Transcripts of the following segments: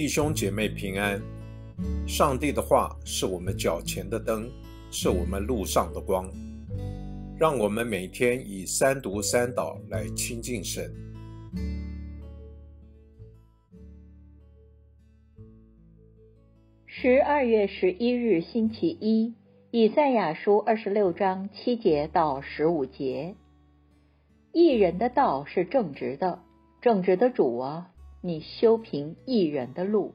弟兄姐妹平安。上帝的话是我们脚前的灯，是我们路上的光。让我们每天以三读三祷来亲近神。十二月十一日，星期一，以赛亚书二十六章七节到十五节。一人的道是正直的，正直的主啊，你修平一人的路。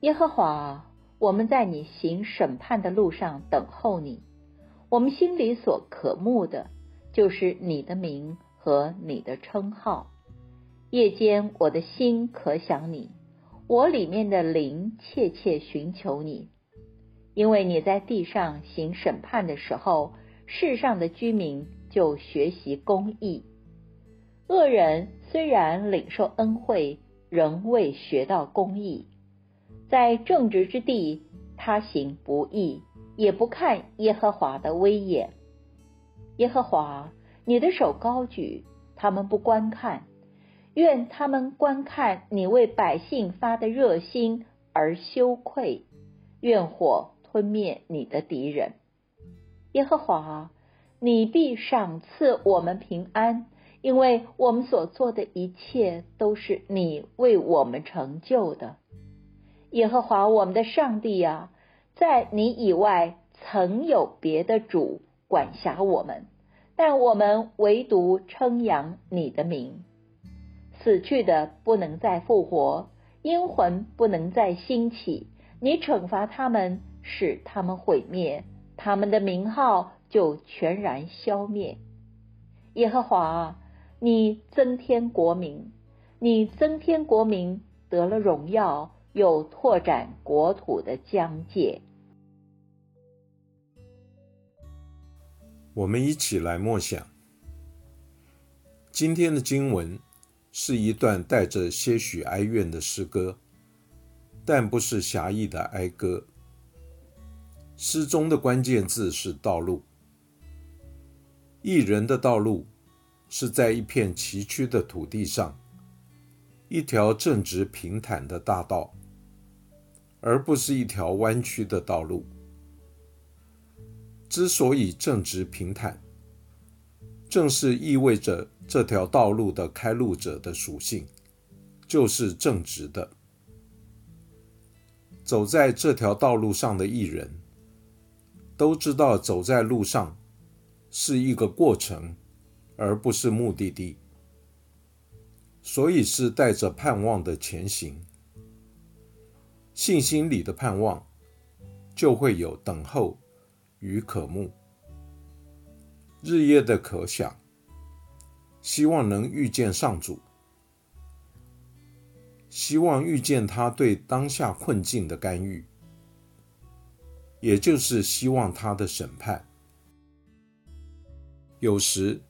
耶和华，我们在你行审判的路上等候你。我们心里所渴慕的，就是你的名和你的称号。夜间我的心可想你，我里面的灵切切寻求你，因为你在地上行审判的时候，世上的居民就学习公义。恶人虽然领受恩惠，仍未学到公义。在正直之地，他行不义，也不看耶和华的威严。耶和华，你的手高举，他们不观看；愿他们观看你为百姓发的热心而羞愧。愿火吞灭你的敌人。耶和华，你必赏赐我们平安，因为我们所做的一切都是你为我们成就的。耶和华我们的上帝啊，在你以外曾有别的主管辖我们，但我们唯独称扬你的名。死去的不能再复活，阴魂不能再兴起。你惩罚他们，使他们毁灭，他们的名号就全然消灭。耶和华，你增添国民，你增添国民得了荣耀。又拓展国土的疆界。我们一起来默想，今天的经文是一段带着些许哀怨的诗歌，但不是狭义的哀歌。诗中的关键字是“道路”，一人的道路是在一片崎岖的土地上，一条正直平坦的大道。而不是一条弯曲的道路。之所以正直平坦，正是意味着这条道路的开路者的属性就是正直的。走在这条道路上的艺人，都知道走在路上是一个过程，而不是目的地，所以是带着盼望的前行。信心里的盼望，就会有等候与渴慕，日夜的可想，希望能遇见上主，希望遇见他对当下困境的干预，也就是希望他的审判。有时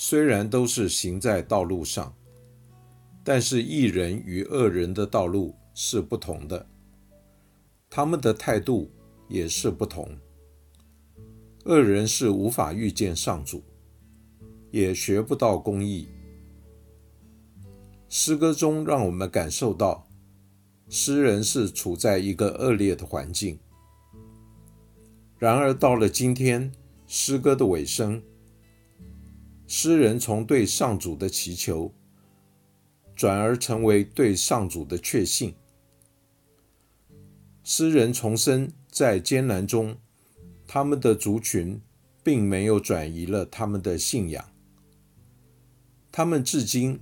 虽然都是行在道路上，但是一人与恶人的道路是不同的。他们的态度也是不同。恶人是无法遇见上主，也学不到公义。诗歌中让我们感受到，诗人是处在一个恶劣的环境。然而到了今天，诗歌的尾声，诗人从对上主的祈求，转而成为对上主的确信。诗人重生，在艰难中，他们的族群并没有转移了他们的信仰。他们至今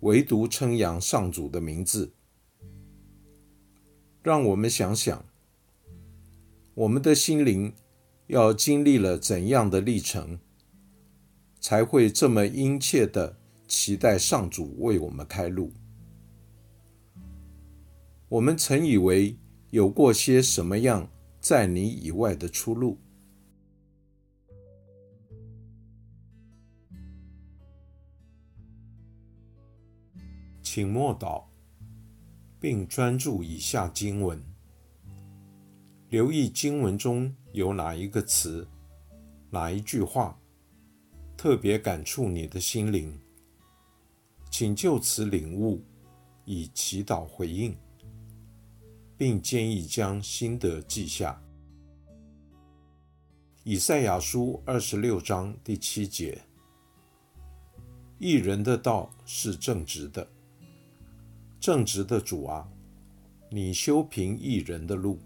唯独称扬上主的名字。让我们想想，我们的心灵要经历了怎样的历程，才会这么殷切的期待上主为我们开路？我们曾以为。有过些什么样在你以外的出路？请默祷，并专注以下经文，留意经文中有哪一个词、哪一句话特别感触你的心灵，请就此领悟，以祈祷回应。并建议将心得记下。以赛亚书二十六章第七节：一人的道是正直的，正直的主啊，你修平一人的路。